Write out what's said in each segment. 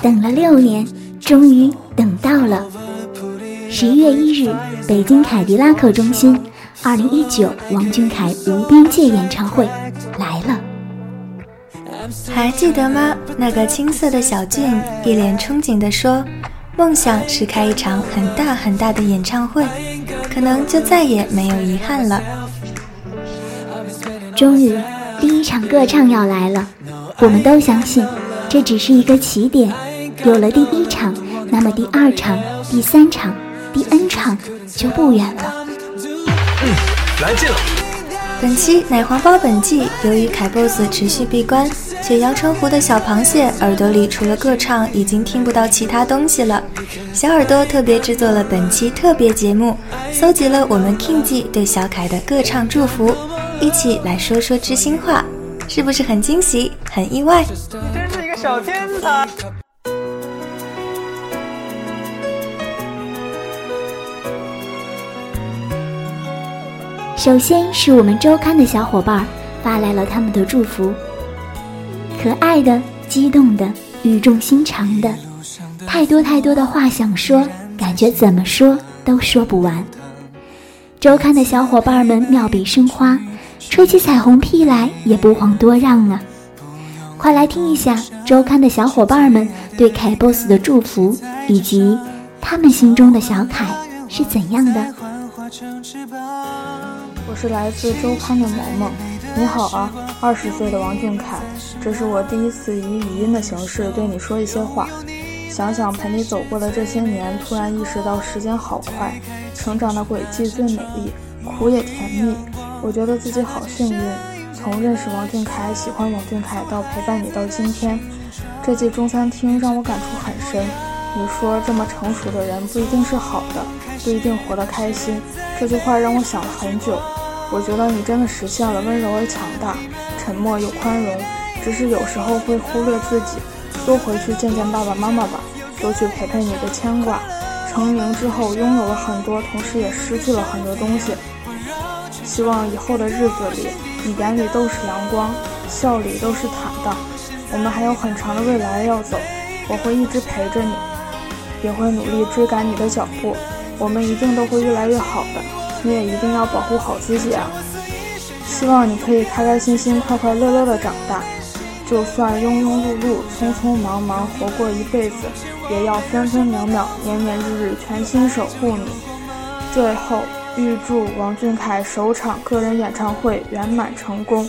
等了六年，终于等到了十一月一日，北京凯迪拉克中心，二零一九王俊凯无边界演唱会来了。还记得吗？那个青涩的小俊一脸憧憬地说：“梦想是开一场很大很大的演唱会，可能就再也没有遗憾了。”终于，第一场歌唱要来了。我们都相信，这只是一个起点。有了第一场，那么第二场、第三场、第 N 场就不远了。嗯，来劲了。本期奶黄包本季，由于凯 boss 持续闭关。且阳澄湖的小螃蟹耳朵里除了歌唱，已经听不到其他东西了。小耳朵特别制作了本期特别节目，搜集了我们 King 季对小凯的歌唱祝福，一起来说说知心话，是不是很惊喜、很意外？你真是一个小天才！首先是我们周刊的小伙伴发来了他们的祝福。可爱的、激动的、语重心长的，太多太多的话想说，感觉怎么说都说不完。周刊的小伙伴们妙笔生花，吹起彩虹屁来也不遑多让啊！快来听一下周刊的小伙伴们对凯 boss 的祝福，以及他们心中的小凯是怎样的。我是来自周刊的萌萌，你好啊，二十岁的王俊凯，这是我第一次以语音的形式对你说一些话。想想陪你走过的这些年，突然意识到时间好快，成长的轨迹最美丽，苦也甜蜜。我觉得自己好幸运，从认识王俊凯、喜欢王俊凯到陪伴你到今天，这季中餐厅让我感触很深。你说这么成熟的人不一定是好的，不一定活得开心，这句话让我想了很久。我觉得你真的实现了温柔而强大，沉默又宽容。只是有时候会忽略自己，多回去见见爸爸妈妈吧，多去陪陪你的牵挂。成名之后拥有了很多，同时也失去了很多东西。希望以后的日子里，你眼里都是阳光，笑里都是坦荡。我们还有很长的未来要走，我会一直陪着你，也会努力追赶你的脚步。我们一定都会越来越好的。你也一定要保护好自己啊！希望你可以开开心心、快快乐乐的长大，就算庸庸碌碌、匆匆忙忙活过一辈子，也要分分秒秒、年年日日全心守护你。最后，预祝王俊凯首场个人演唱会圆满成功。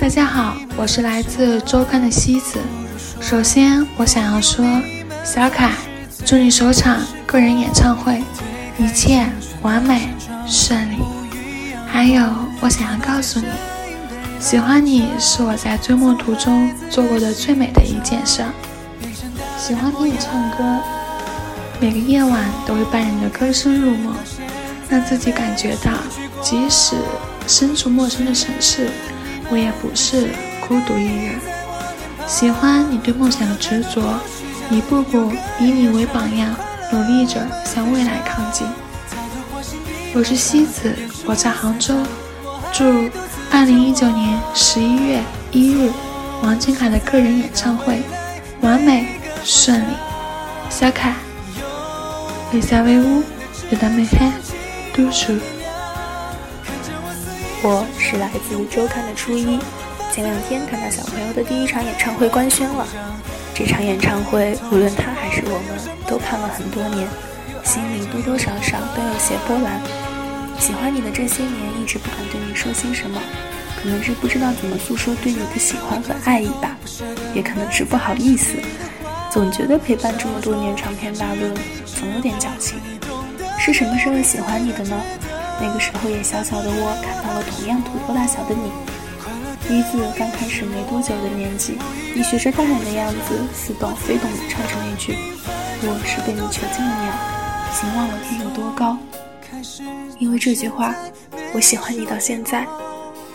大家好，我是来自周刊的西子。首先，我想要说，小凯，祝你首场。个人演唱会，一切完美顺利。还有，我想要告诉你，喜欢你是我在追梦途中做过的最美的一件事。喜欢听你唱歌，每个夜晚都会伴你的歌声入梦，让自己感觉到，即使身处陌生的城市，我也不是孤独一人。喜欢你对梦想的执着，一步步以你为榜样。努力着向未来靠近。我是西子，我在杭州。祝二零一九年十一月一日，王俊凯的个人演唱会，完美顺利。小凯，李夏威屋，有的没嗨，读书。我是来自周刊的初一，前两天看到小朋友的第一场演唱会官宣了。这场演唱会，无论他还是我们，都盼了很多年，心里多多少少都有些波澜。喜欢你的这些年，一直不敢对你说些什么。可能是不知道怎么诉说对你的喜欢和爱意吧，也可能是不好意思，总觉得陪伴这么多年长篇大论，总有点矫情。是什么时候喜欢你的呢？那个时候也小小的我看到了同样土豆大小的你，一字刚开始没多久的年纪，你学着大人的样子似懂非懂地唱着那句：“我是被你囚禁的鸟，请忘了天有多高。”因为这句话，我喜欢你到现在。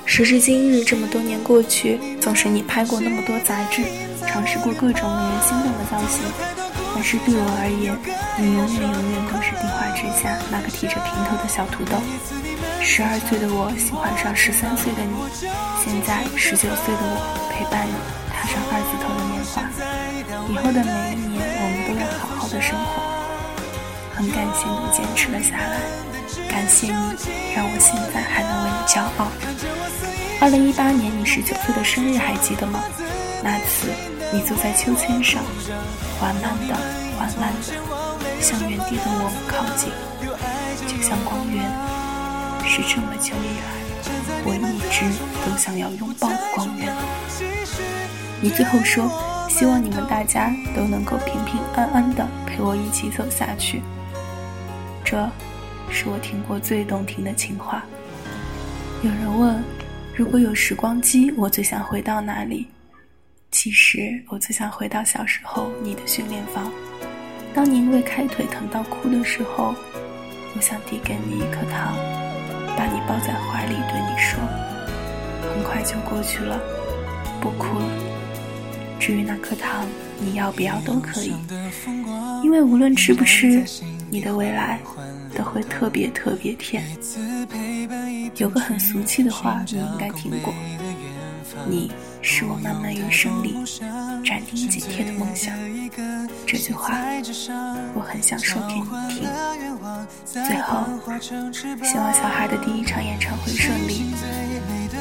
时至今日，这么多年过去，纵使你拍过那么多杂志，尝试过各种令人心动的造型，但是对我而言，你永远永远都是电话之下那个提着平头的小土豆。十二岁的我喜欢上十三岁的你，现在十九岁的我陪伴你踏上二字头的年华。以后的每一年，我们都要好好的生活。很感谢你坚持了下来。感谢你，让我现在还能为你骄傲。二零一八年你十九岁的生日还记得吗？那次你坐在秋千上，缓慢的、缓慢的向原地的我们靠近，就像光源。是这么久以来，我一直都想要拥抱的光源。你最后说，希望你们大家都能够平平安安的陪我一起走下去。这。是我听过最动听的情话。有人问，如果有时光机，我最想回到哪里？其实，我最想回到小时候你的训练房。当你因为开腿疼到哭的时候，我想递给你一颗糖，把你抱在怀里，对你说：“很快就过去了，不哭了。”至于那颗糖，你要不要都可以，因为无论吃不吃，你的未来。都会特别特别甜。有个很俗气的话，你应该听过：“你是我漫漫余生里斩钉截铁的梦想。”这句话，我很想说给你听。最后，希望小孩的第一场演唱会顺利，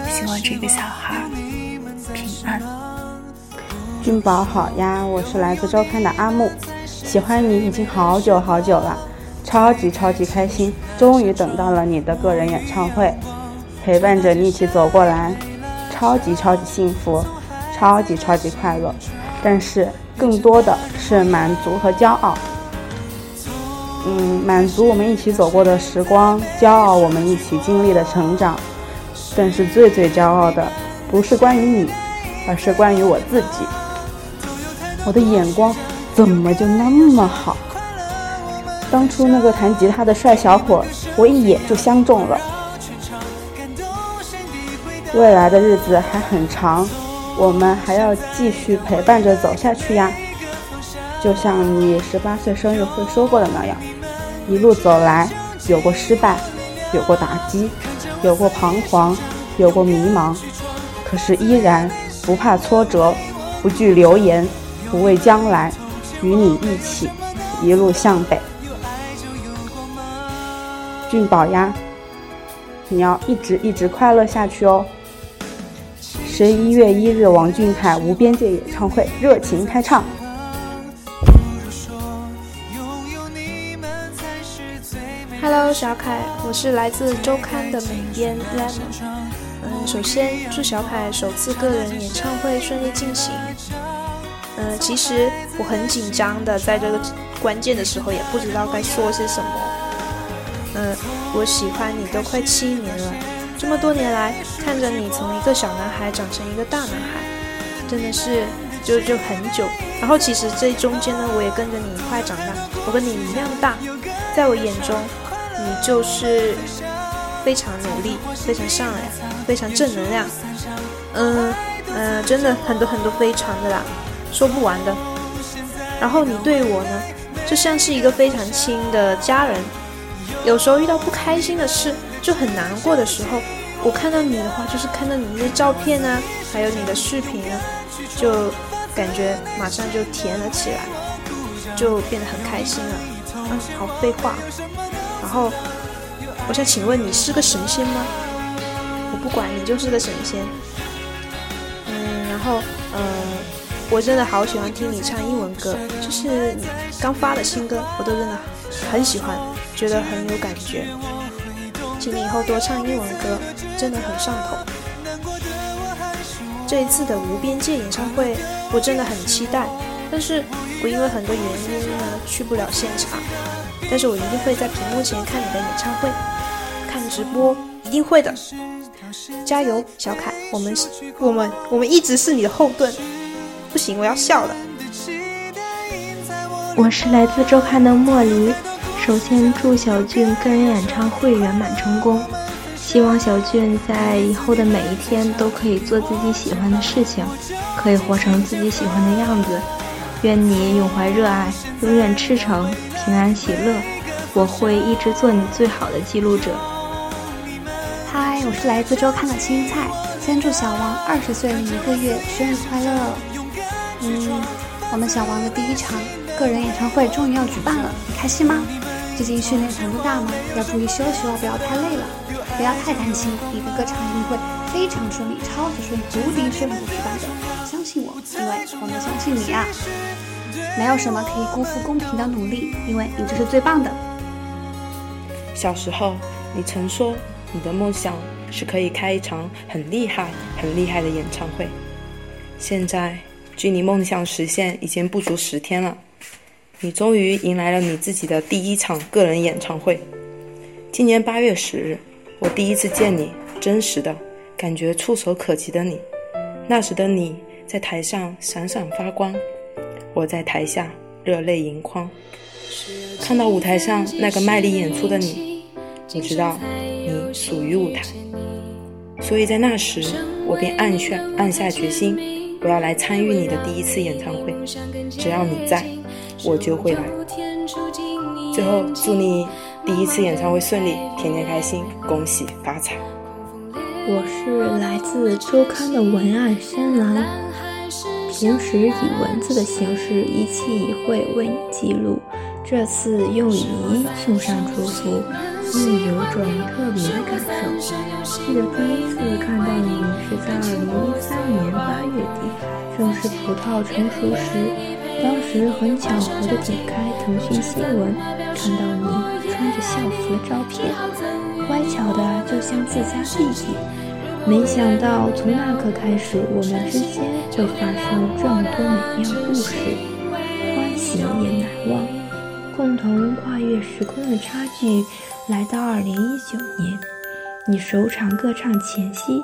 希望这个小孩平安。君宝好呀，我是来自周刊的阿木，喜欢你已经好久好久了。超级超级开心，终于等到了你的个人演唱会，陪伴着你一起走过来，超级超级幸福，超级超级快乐，但是更多的是满足和骄傲。嗯，满足我们一起走过的时光，骄傲我们一起经历的成长，但是最最骄傲的不是关于你，而是关于我自己。我的眼光怎么就那么好？当初那个弹吉他的帅小伙，我一眼就相中了。未来的日子还很长，我们还要继续陪伴着走下去呀。就像你十八岁生日会说过的那样，一路走来，有过失败，有过打击，有过彷徨，有过迷茫，可是依然不怕挫折，不惧流言，不畏将来，与你一起一路向北。俊宝呀，你要一直一直快乐下去哦！十一月一日，王俊凯无边界演唱会热情开唱。Hello，小凯，我是来自周刊的美编 Lemon。嗯，首先祝小凯首次个人演唱会顺利进行。嗯，其实我很紧张的，在这个关键的时候也不知道该说些什么。嗯，我喜欢你都快七年了，这么多年来，看着你从一个小男孩长成一个大男孩，真的是就就很久。然后其实这中间呢，我也跟着你一块长大，我跟你一样大，在我眼中，你就是非常努力、非常善良、非常正能量。嗯嗯，真的很多很多非常的啦，说不完的。然后你对我呢，就像是一个非常亲的家人。有时候遇到不开心的事，就很难过的时候，我看到你的话，就是看到你那些照片啊，还有你的视频啊，就感觉马上就甜了起来，就变得很开心了。啊，好废话。然后，我想请问你是个神仙吗？我不管你就是个神仙。嗯，然后，嗯，我真的好喜欢听你唱英文歌，就是你刚发的新歌，我都真的很喜欢，觉得很有感觉。请你以后多唱英文歌，真的很上头。这一次的无边界演唱会，我真的很期待，但是我因为很多原因呢，去不了现场。但是我一定会在屏幕前看你的演唱会，看直播，一定会的。加油，小凯，我们我们我们一直是你的后盾。不行，我要笑了。我是来自周刊的莫离。首先祝小俊个人演唱会圆满成功，希望小俊在以后的每一天都可以做自己喜欢的事情，可以活成自己喜欢的样子。愿你永怀热爱，永远赤诚，平安喜乐。我会一直做你最好的记录者。嗨，我是来自周刊的青菜，先祝小王二十岁零一个月生日快乐。嗯，我们小王的第一场个人演唱会终于要举办了，开心吗？最近训练强度大吗？要注意休息哦，不要太累了，不要太担心，你的歌唱一定会非常顺利，超级顺利，无敌顺利举办的，相信我，因为我们相信你啊！没有什么可以辜负公平的努力，因为你就是最棒的。小时候，你曾说你的梦想是可以开一场很厉害、很厉害的演唱会，现在距离梦想实现已经不足十天了。你终于迎来了你自己的第一场个人演唱会。今年八月十日，我第一次见你，真实的感觉触手可及的你。那时的你在台上闪闪发光，我在台下热泪盈眶。看到舞台上那个卖力演出的你，我知道你属于舞台。所以在那时，我便暗下暗下决心，我要来参与你的第一次演唱会。只要你在。我就会来。最后，祝你第一次演唱会顺利，天天开心，恭喜发财。我是来自周刊的文案深蓝，平时以文字的形式一期一会为你记录，这次用语音送上祝福，心里有种特别的感受。记得第一次看到你是在二零一三年八月底，正是葡萄成熟时。当时很巧合的点开腾讯新闻，看到你穿着校服的照片，乖巧的就像自家弟弟。没想到从那刻开始，我们之间就发生了这么多美妙故事，欢喜也难忘。共同跨越时空的差距，来到二零一九年，你首场歌唱前夕。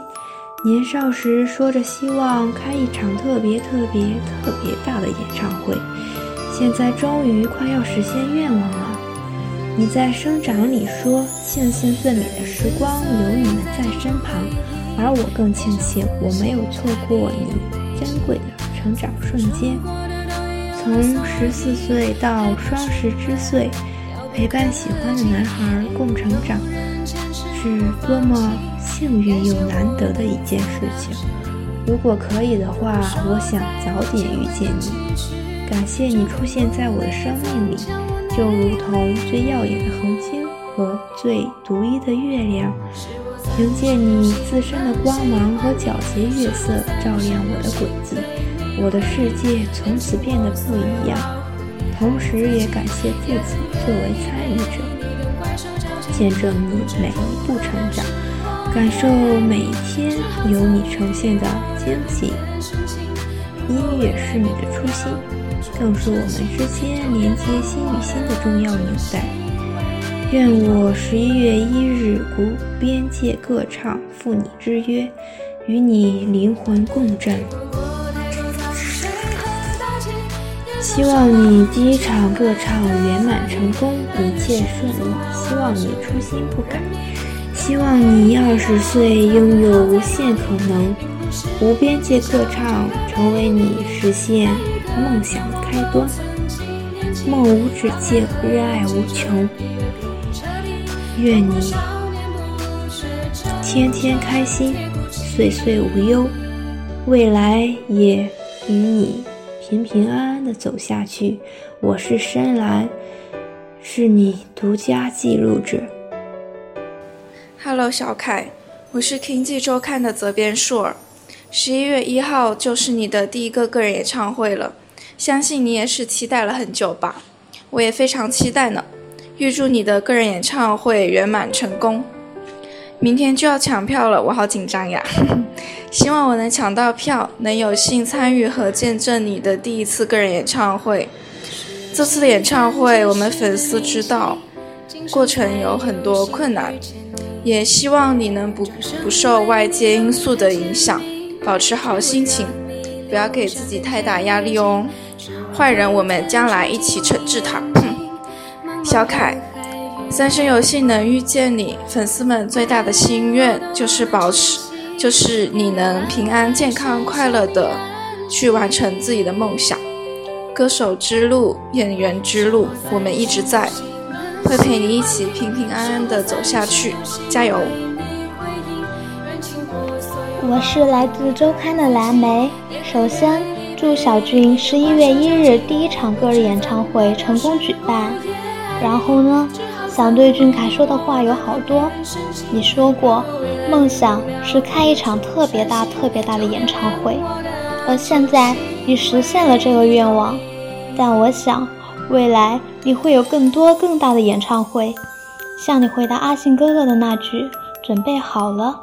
年少时说着希望开一场特别特别特别大的演唱会，现在终于快要实现愿望了。你在生长里说庆幸最美的时光有你们在身旁，而我更庆幸我没有错过你珍贵的成长瞬间。从十四岁到双十之岁，陪伴喜欢的男孩共成长，是多么。幸运又难得的一件事情。如果可以的话，我想早点遇见你。感谢你出现在我的生命里，就如同最耀眼的恒星和最独一的月亮。凭借你自身的光芒和皎洁月色照亮我的轨迹，我的世界从此变得不一样。同时也感谢自己作为参与者，见证你每一步成长。感受每一天有你呈现的惊喜。音乐是你的初心，更是我们之间连接心与心的重要纽带。愿我十一月一日无边界歌唱赴你之约，与你灵魂共振。希望你第一场歌唱圆满成功，一切顺利。希望你初心不改。希望你二十岁拥有无限可能，无边界歌唱成为你实现梦想的开端。梦无止境，热爱无穷。愿你。天天开心，岁岁无忧，未来也与你平平安安的走下去。我是深蓝，是你独家记录者。Hello，小凯，我是 King 周刊的责编硕儿。十一月一号就是你的第一个个人演唱会了，相信你也是期待了很久吧？我也非常期待呢。预祝你的个人演唱会圆满成功。明天就要抢票了，我好紧张呀！希望我能抢到票，能有幸参与和见证你的第一次个人演唱会。这次的演唱会，我们粉丝知道，过程有很多困难。也希望你能不不受外界因素的影响，保持好心情，不要给自己太大压力哦。坏人，我们将来一起惩治他。小凯，三生有幸能遇见你，粉丝们最大的心愿就是保持，就是你能平安、健康、快乐的去完成自己的梦想。歌手之路，演员之路，我们一直在。会陪你一起平平安安的走下去，加油！我是来自周刊的蓝莓。首先，祝小俊十一月一日第一场个人演唱会成功举办。然后呢，想对俊凯说的话有好多。你说过，梦想是开一场特别大、特别大的演唱会，而现在你实现了这个愿望。但我想。未来你会有更多更大的演唱会，像你回答阿信哥哥的那句“准备好了”。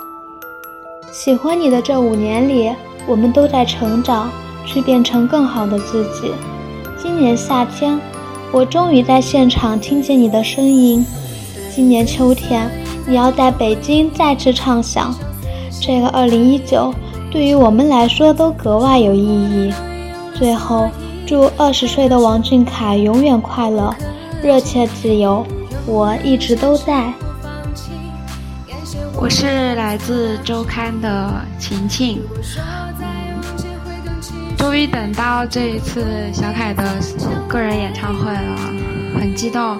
喜欢你的这五年里，我们都在成长，去变成更好的自己。今年夏天，我终于在现场听见你的声音。今年秋天，你要在北京再次唱响。这个2019对于我们来说都格外有意义。最后。祝二十岁的王俊凯永远快乐、热切、自由。我一直都在。我是来自周刊的晴晴，终于等到这一次小凯的个人演唱会了，很激动，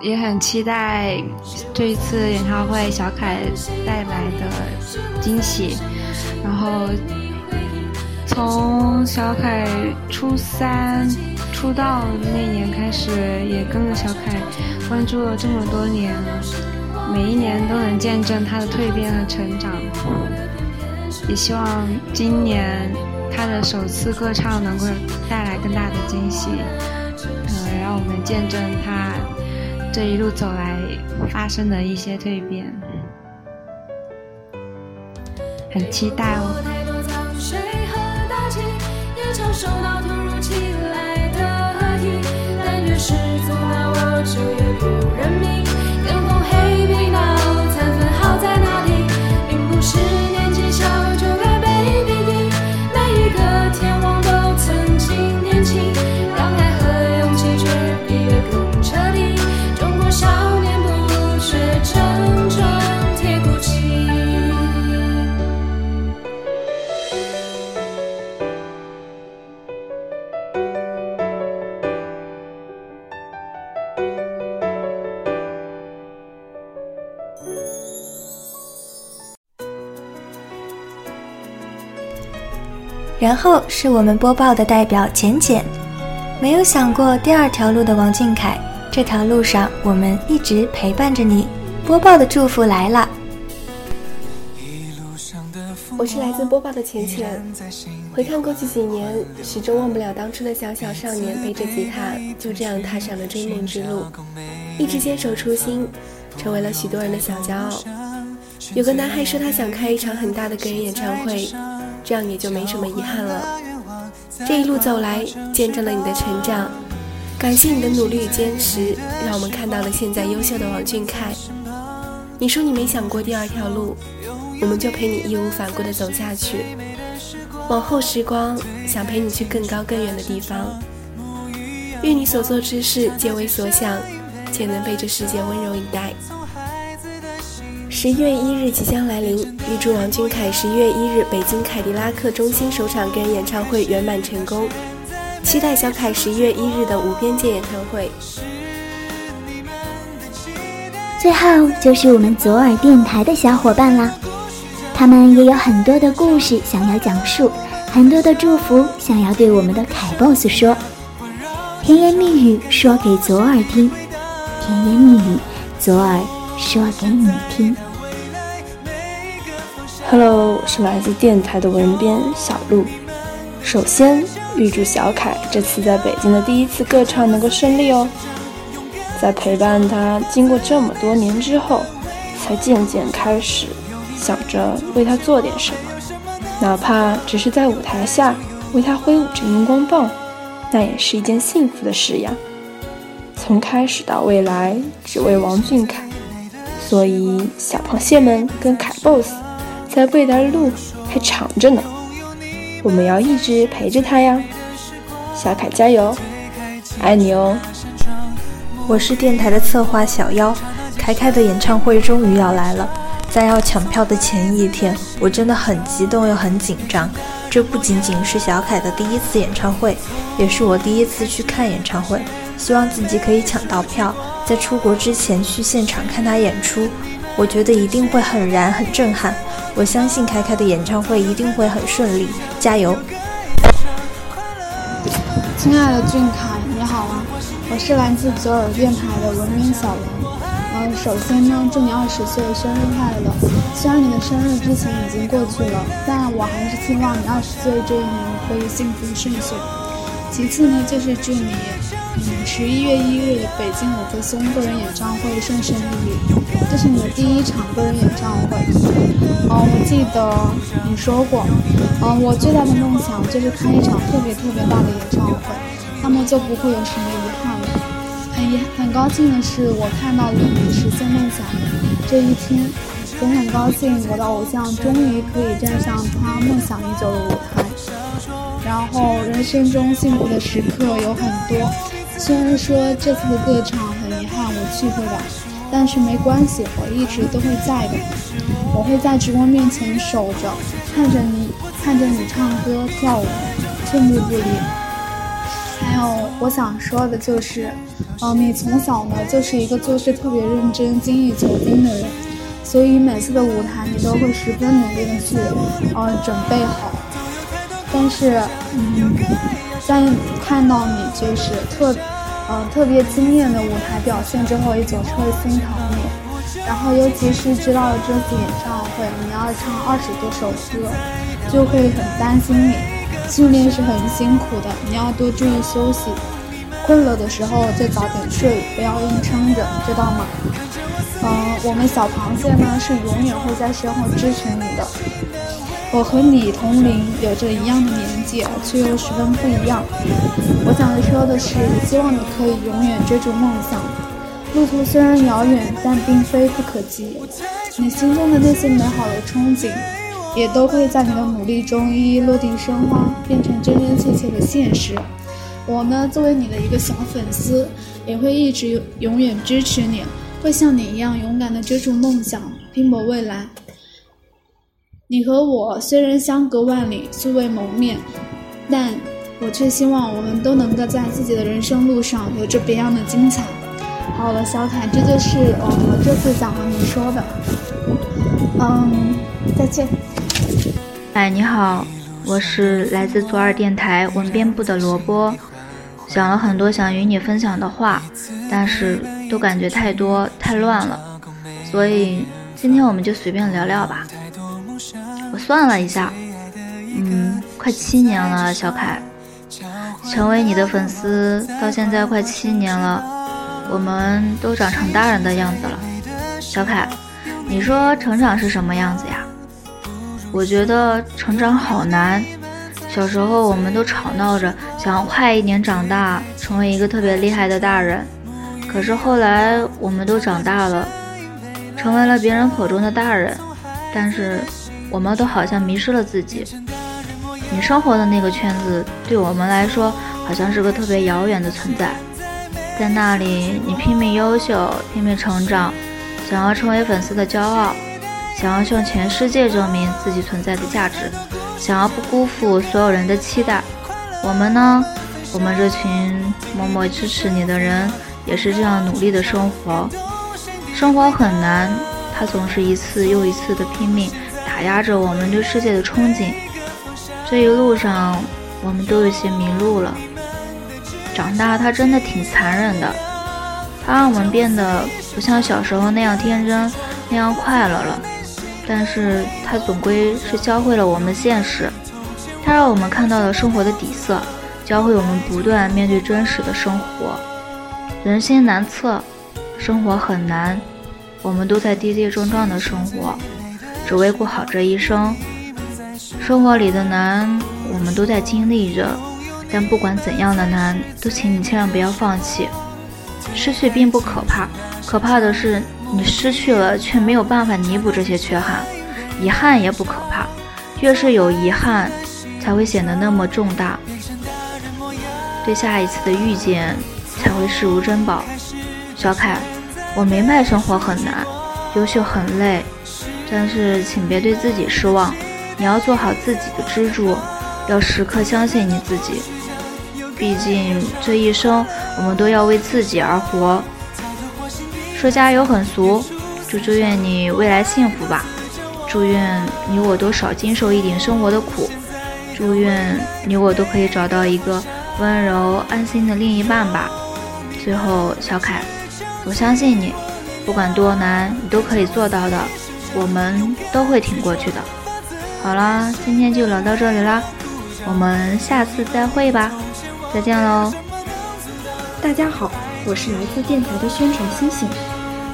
也很期待这一次演唱会小凯带来的惊喜，然后。从小凯初三出道那年开始，也跟着小凯关注了这么多年，每一年都能见证他的蜕变和成长。也希望今年他的首次歌唱能够带来更大的惊喜，呃，让我们见证他这一路走来发生的一些蜕变，很期待哦。后是我们播报的代表简简，没有想过第二条路的王俊凯，这条路上我们一直陪伴着你。播报的祝福来了。我是来自播报的浅浅，回看过去几年，始终忘不了当初的小小少年，背着吉他就这样踏上了追梦之路，一直坚守初心，成为了许多人的小骄傲。有个男孩说他想开一场很大的个人演唱会。这样也就没什么遗憾了。这一路走来，见证了你的成长，感谢你的努力与坚持，让我们看到了现在优秀的王俊凯。你说你没想过第二条路，我们就陪你义无反顾地走下去。往后时光，想陪你去更高更远的地方。愿你所做之事皆为所想，且能被这世界温柔以待。十一月一日即将来临，预祝王俊凯十一月一日北京凯迪拉克中心首场个人演唱会圆满成功，期待小凯十一月一日的无边界演唱会。最后就是我们左耳电台的小伙伴啦，他们也有很多的故事想要讲述，很多的祝福想要对我们的凯 boss 说，甜言蜜语说给左耳听，甜言蜜语左耳说给你听。Hello，我是来自电台的文编小鹿。首先预祝小凯这次在北京的第一次歌唱能够顺利哦。在陪伴他经过这么多年之后，才渐渐开始想着为他做点什么，哪怕只是在舞台下为他挥舞着荧光棒，那也是一件幸福的事呀。从开始到未来，只为王俊凯，所以小螃蟹们跟凯 boss，在未来的路还长着呢，我们要一直陪着他呀。小凯加油，爱你哦！我是电台的策划小妖，凯凯的演唱会终于要来了，在要抢票的前一天，我真的很激动又很紧张。这不仅仅是小凯的第一次演唱会，也是我第一次去看演唱会。希望自己可以抢到票，在出国之前去现场看他演出。我觉得一定会很燃很震撼。我相信凯凯的演唱会一定会很顺利，加油！亲爱的俊凯，你好啊！我是来自左耳电台的文明小王。嗯，首先呢，祝你二十岁生日快乐！虽然你的生日之前已经过去了，但我还是希望你二十岁这一年可以幸福顺遂。其次呢，就是祝你，十一月一日北京五棵松个人演唱会顺顺利利。这是你的第一场个人演唱会。嗯，我记得你说过，嗯，我最大的梦想就是开一场特别特别大的演唱会，那么就不会有什么遗憾了。很遗很高兴的是，我看到了你实现梦想的这一天，也很高兴我的偶像终于可以站上他梦想已久的舞台。然后，人生中幸福的时刻有很多，虽然说这次的歌唱很遗憾我去不了，但是没关系，我一直都会在的。我会在直播面前守着，看着你，看着你唱歌跳舞，寸步不离。还有我想说的就是，嗯，你从小呢就是一个做事特别认真、精益求精的人，所以每次的舞台你都会十分努力的去，呃，准备好。但是，嗯，在看到你就是特，呃，特别惊艳的舞台表现之后，也总是会心疼你。然后，尤其是知道这次演唱会你要唱二十多首歌，就会很担心你。训练是很辛苦的，你要多注意休息。困了的时候就早点睡，不要硬撑着，知道吗？嗯，我们小螃蟹呢是永远会在身后支持你的。我和你同龄，有着一样的年纪，却又十分不一样。我想说的是，希望你可以永远追逐梦想。路途虽然遥远，但并非不可及。你心中的那些美好的憧憬，也都会在你的努力中一一落地生花，变成真真切切的现实。我呢，作为你的一个小粉丝，也会一直永远支持你，会像你一样勇敢地追逐梦想，拼搏未来。你和我虽然相隔万里，素未谋面，但我却希望我们都能够在自己的人生路上有着别样的精彩。好了，小凯，这就是我这次想和你说的。嗯，再见。哎，你好，我是来自左耳电台文编部的萝卜，想了很多想与你分享的话，但是都感觉太多太乱了，所以今天我们就随便聊聊吧。我算了一下，嗯，快七年了，小凯，成为你的粉丝到现在快七年了，我们都长成大人的样子了。小凯，你说成长是什么样子呀？我觉得成长好难。小时候我们都吵闹着想要快一点长大，成为一个特别厉害的大人。可是后来我们都长大了，成为了别人口中的大人，但是。我们都好像迷失了自己。你生活的那个圈子，对我们来说好像是个特别遥远的存在。在那里，你拼命优秀，拼命成长，想要成为粉丝的骄傲，想要向全世界证明自己存在的价值，想要不辜负所有人的期待。我们呢？我们这群默默支持你的人，也是这样努力的生活。生活很难，他总是一次又一次的拼命打压着我们对世界的憧憬。这一路上，我们都有些迷路了。长大，他真的挺残忍的，他让我们变得不像小时候那样天真，那样快乐了。但是，他总归是教会了我们现实，他让我们看到了生活的底色，教会我们不断面对真实的生活。人心难测，生活很难，我们都在跌跌撞撞的生活，只为过好这一生。生活里的难，我们都在经历着。但不管怎样的难，都请你千万不要放弃。失去并不可怕，可怕的是你失去了却没有办法弥补这些缺憾。遗憾也不可怕，越是有遗憾，才会显得那么重大。对下一次的遇见，才会视如珍宝。小凯，我明白生活很难，优秀很累，但是请别对自己失望。你要做好自己的支柱，要时刻相信你自己。毕竟这一生，我们都要为自己而活。说加油很俗，就祝愿你未来幸福吧。祝愿你我都少经受一点生活的苦。祝愿你我都可以找到一个温柔安心的另一半吧。最后，小凯，我相信你，不管多难，你都可以做到的。我们都会挺过去的。好啦，今天就聊到这里啦，我们下次再会吧。再见喽！大家好，我是来自电台的宣传星星，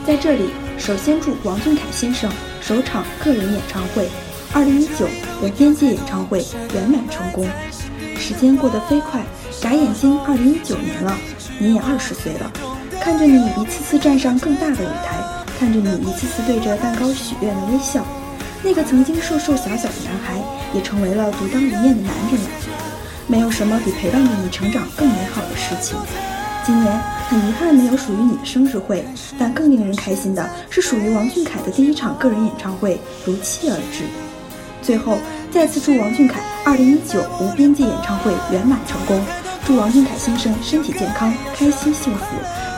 在这里首先祝王俊凯先生首场个人演唱会——二零一九文边界演唱会圆满成功。时间过得飞快，眨眼睛二零一九年了，你也二十岁了。看着你一次次站上更大的舞台，看着你一次次对着蛋糕许愿的微笑，那个曾经瘦瘦小小的男孩，也成为了独当一面的男人了。没有什么比陪伴着你成长更美好的事情。今年很遗憾没有属于你的生日会，但更令人开心的是属于王俊凯的第一场个人演唱会如期而至。最后，再次祝王俊凯2019无边界演唱会圆满成功，祝王俊凯先生身体健康、开心幸福，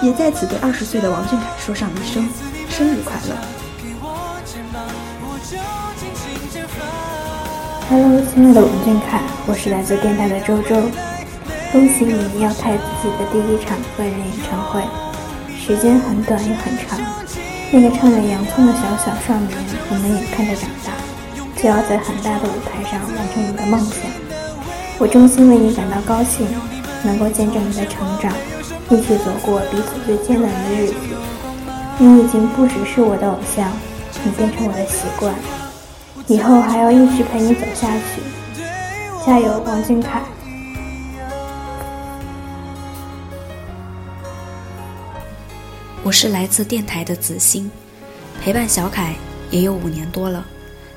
也在此对二十岁的王俊凯说上一声生日快乐。Hello，亲爱的王俊凯，我是来自电台的周周，恭喜你要开自己的第一场个人演唱会，时间很短也很长。那个唱着洋葱的小小少年，我们眼看着长大，就要在很大的舞台上完成你的梦想。我衷心为你感到高兴，能够见证你的成长，一起走过彼此最艰难的日子。你已经不只是我的偶像，你变成我的习惯。以后还要一直陪你走下去，加油，王俊凯！我是来自电台的子欣，陪伴小凯也有五年多了，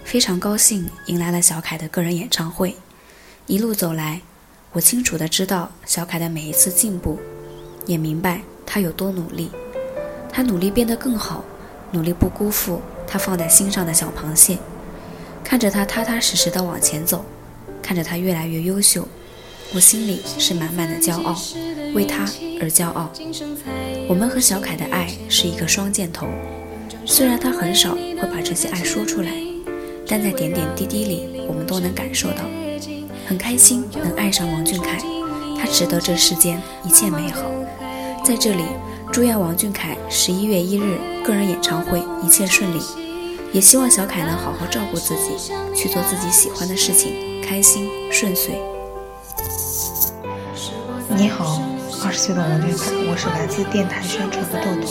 非常高兴迎来了小凯的个人演唱会。一路走来，我清楚的知道小凯的每一次进步，也明白他有多努力。他努力变得更好，努力不辜负他放在心上的小螃蟹。看着他踏踏实实的往前走，看着他越来越优秀，我心里是满满的骄傲，为他而骄傲。我们和小凯的爱是一个双箭头，虽然他很少会把这些爱说出来，但在点点滴滴里，我们都能感受到。很开心能爱上王俊凯，他值得这世间一切美好。在这里，祝愿王俊凯十一月一日个人演唱会一切顺利。也希望小凯能好好照顾自己，去做自己喜欢的事情，开心顺遂。你好，二十岁的王俊凯，我是来自电台宣传的豆豆。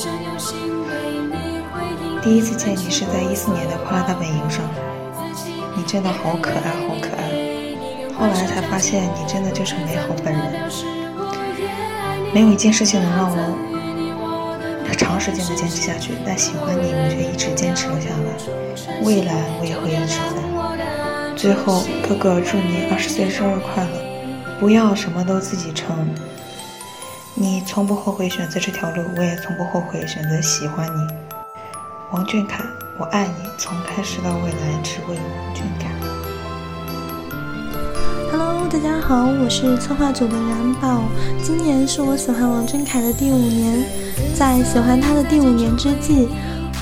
第一次见你是在一四年的快乐大本营上，你真的好可爱，好可爱。后来才发现你真的就是美好本人。没有一件事情能让我。长时间的坚持下去，但喜欢你，我却一直坚持了下来。未来我也会一直在。最后，哥哥祝你二十岁生日快乐！不要什么都自己撑。你从不后悔选择这条路，我也从不后悔选择喜欢你。王俊凯，我爱你，从开始到未来，只为王俊凯。Hello，大家好，我是策划组的然宝，今年是我喜欢王俊凯的第五年。在喜欢他的第五年之际，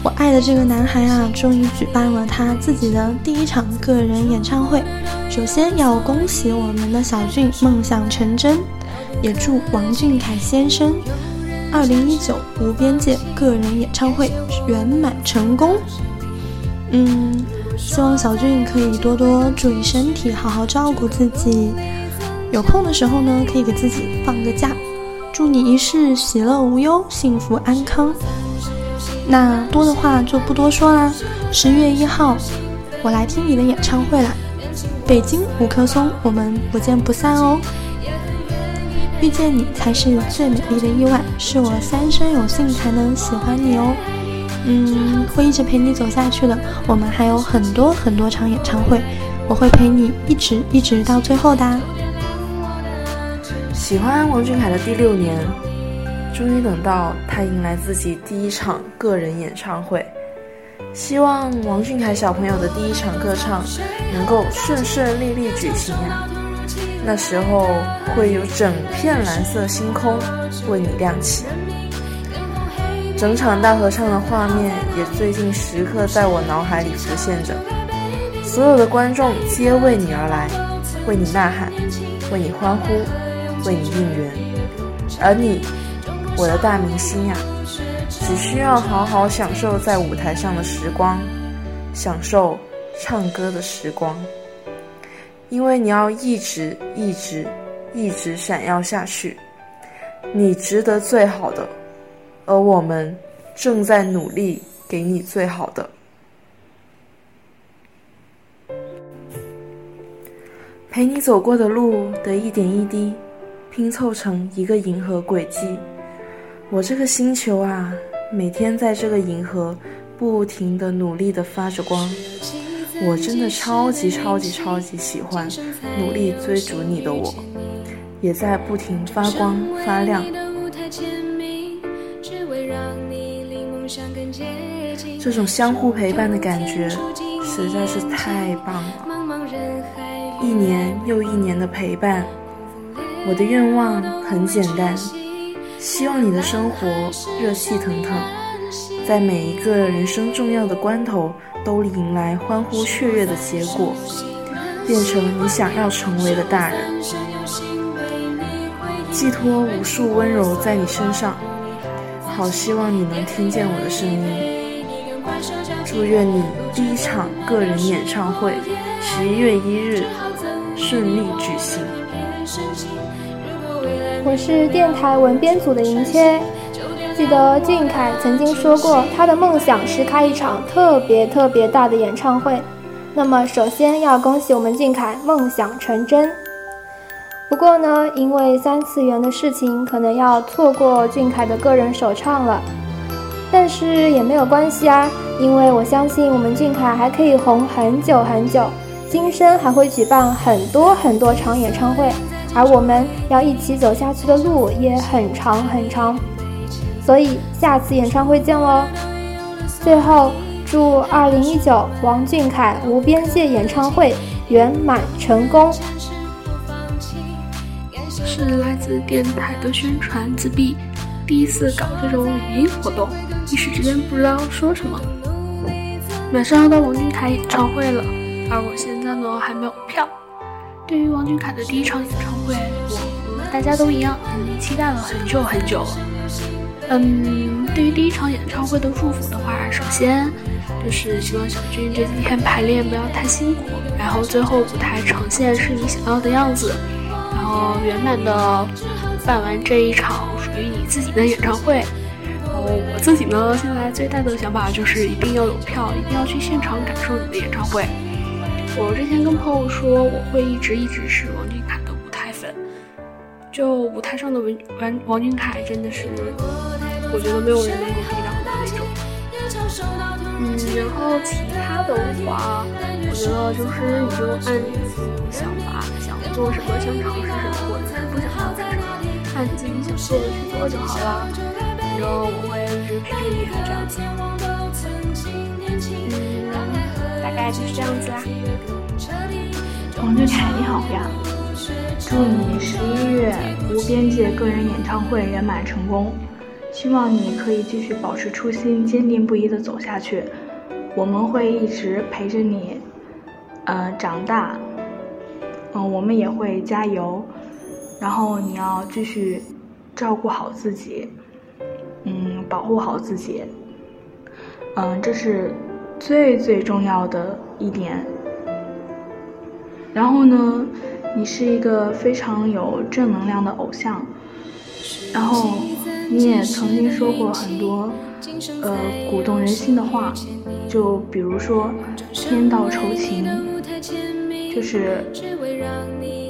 我爱的这个男孩啊，终于举办了他自己的第一场个人演唱会。首先要恭喜我们的小俊梦想成真，也祝王俊凯先生二零一九无边界个人演唱会圆满成功。嗯，希望小俊可以多多注意身体，好好照顾自己。有空的时候呢，可以给自己放个假。祝你一世喜乐无忧，幸福安康。那多的话就不多说啦。十月一号，我来听你的演唱会啦。北京五棵松，我们不见不散哦。遇见你才是最美丽的意外，是我三生有幸才能喜欢你哦。嗯，会一直陪你走下去的。我们还有很多很多场演唱会，我会陪你一直一直到最后的。喜欢王俊凯的第六年，终于等到他迎来自己第一场个人演唱会。希望王俊凯小朋友的第一场歌唱能够顺顺利利举行呀！那时候会有整片蓝色星空为你亮起，整场大合唱的画面也最近时刻在我脑海里浮现着。所有的观众皆为你而来，为你呐喊，为你欢呼。为你应援，而你，我的大明星呀，只需要好好享受在舞台上的时光，享受唱歌的时光，因为你要一直一直一直闪耀下去，你值得最好的，而我们正在努力给你最好的，陪你走过的路的一点一滴。拼凑成一个银河轨迹，我这个星球啊，每天在这个银河不停的努力的发着光，我真的超级超级超级喜欢努力追逐你的我，也在不停发光发亮。这种相互陪伴的感觉实在是太棒了，一年又一年的陪伴。我的愿望很简单，希望你的生活热气腾腾，在每一个人生重要的关头都迎来欢呼雀跃的结果，变成你想要成为的大人，寄托无数温柔在你身上，好希望你能听见我的声音。祝愿你第一场个人演唱会十一月一日顺利举行。我是电台文编组的银切，记得俊凯曾经说过，他的梦想是开一场特别特别大的演唱会。那么，首先要恭喜我们俊凯梦想成真。不过呢，因为三次元的事情，可能要错过俊凯的个人首唱了。但是也没有关系啊，因为我相信我们俊凯还可以红很久很久，今生还会举办很多很多场演唱会。而我们要一起走下去的路也很长很长，所以下次演唱会见喽！最后，祝二零一九王俊凯无边界演唱会圆满成功。是来自电台的宣传自闭，第一次搞这种语音活动，一时之间不知道说什么。马上要到王俊凯演唱会了，而我现在呢还没有票。对于王俊凯的第一场演唱会，我和大家都一样，已经期待了很久很久。嗯，对于第一场演唱会的祝福的话，首先就是希望小俊这几天排练不要太辛苦，然后最后舞台呈现是你想要的样子，然后圆满的办完这一场属于你自己的演唱会。然后我自己呢，现在最大的想法就是一定要有票，一定要去现场感受你的演唱会。我之前跟朋友说，我会一直一直是王俊凯的舞台粉。就舞台上的文王王俊凯，真的是我觉得没有人能够比挡的那种。嗯，然后其他的话，我觉得就是你就按你自己的想法，想做什么，想尝试什么，或者是不想尝试什么，按你自己想做的去做就好了。反正我会一直陪着你，这样子。就是这样子啦。王俊凯你好呀，祝你十一月无边界个人演唱会圆满成功，希望你可以继续保持初心，坚定不移的走下去。我们会一直陪着你，呃，长大。嗯，我们也会加油。然后你要继续照顾好自己，嗯，保护好自己。嗯，这是最最重要的一点。然后呢，你是一个非常有正能量的偶像。然后你也曾经说过很多呃鼓动人心的话，就比如说“天道酬勤”，就是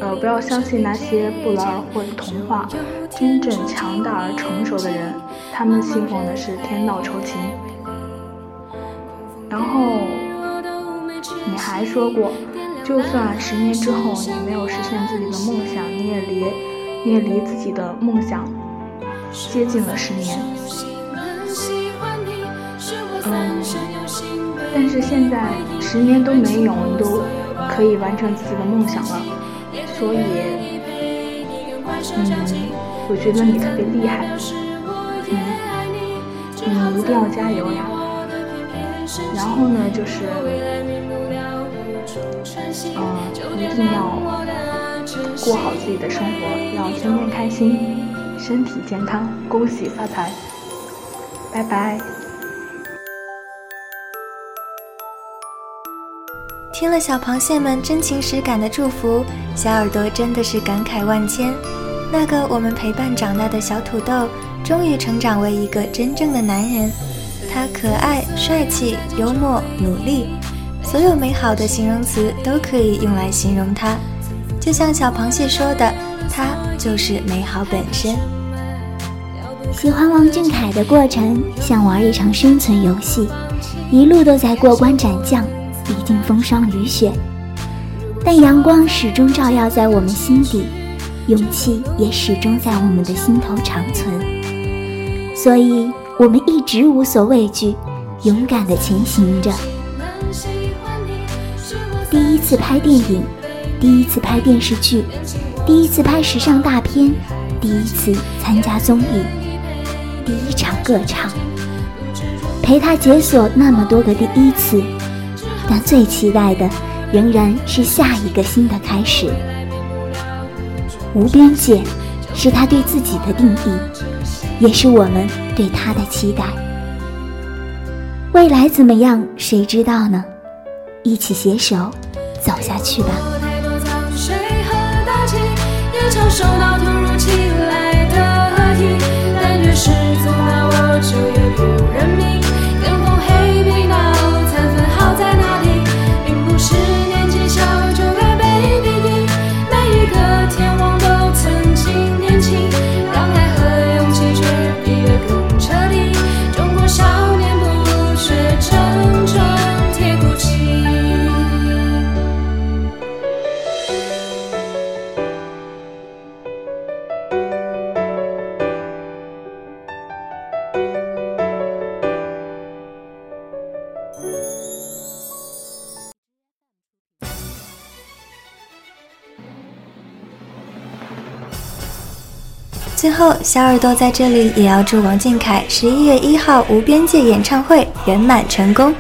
呃不要相信那些不劳而获的童话。真正强大而成熟的人，他们信奉的是天道酬勤。然后你还说过，就算十年之后你没有实现自己的梦想，你也离你也离自己的梦想接近了十年。嗯，但是现在十年都没有，你都可以完成自己的梦想了，所以，嗯，我觉得你特别厉害，嗯，你一定要加油呀！然后呢，就是，嗯，一定要过好自己的生活，要天天开心，身体健康，恭喜发财，拜拜。听了小螃蟹们真情实感的祝福，小耳朵真的是感慨万千。那个我们陪伴长大的小土豆，终于成长为一个真正的男人。他可爱、帅气、幽默、努力，所有美好的形容词都可以用来形容他。就像小螃蟹说的，他就是美好本身。喜欢王俊凯的过程，像玩一场生存游戏，一路都在过关斩将。历经风霜雨雪，但阳光始终照耀在我们心底，勇气也始终在我们的心头长存。所以，我们一直无所畏惧，勇敢地前行着。第一次拍电影，第一次拍电视剧，第一次拍时尚大片，第一次参加综艺，第一场歌唱，陪他解锁那么多个第一次。但最期待的仍然是下一个新的开始。无边界，是他对自己的定义，也是我们对他的期待。未来怎么样，谁知道呢？一起携手走下去吧。后，小耳朵在这里也要祝王俊凯十一月一号无边界演唱会圆满成功。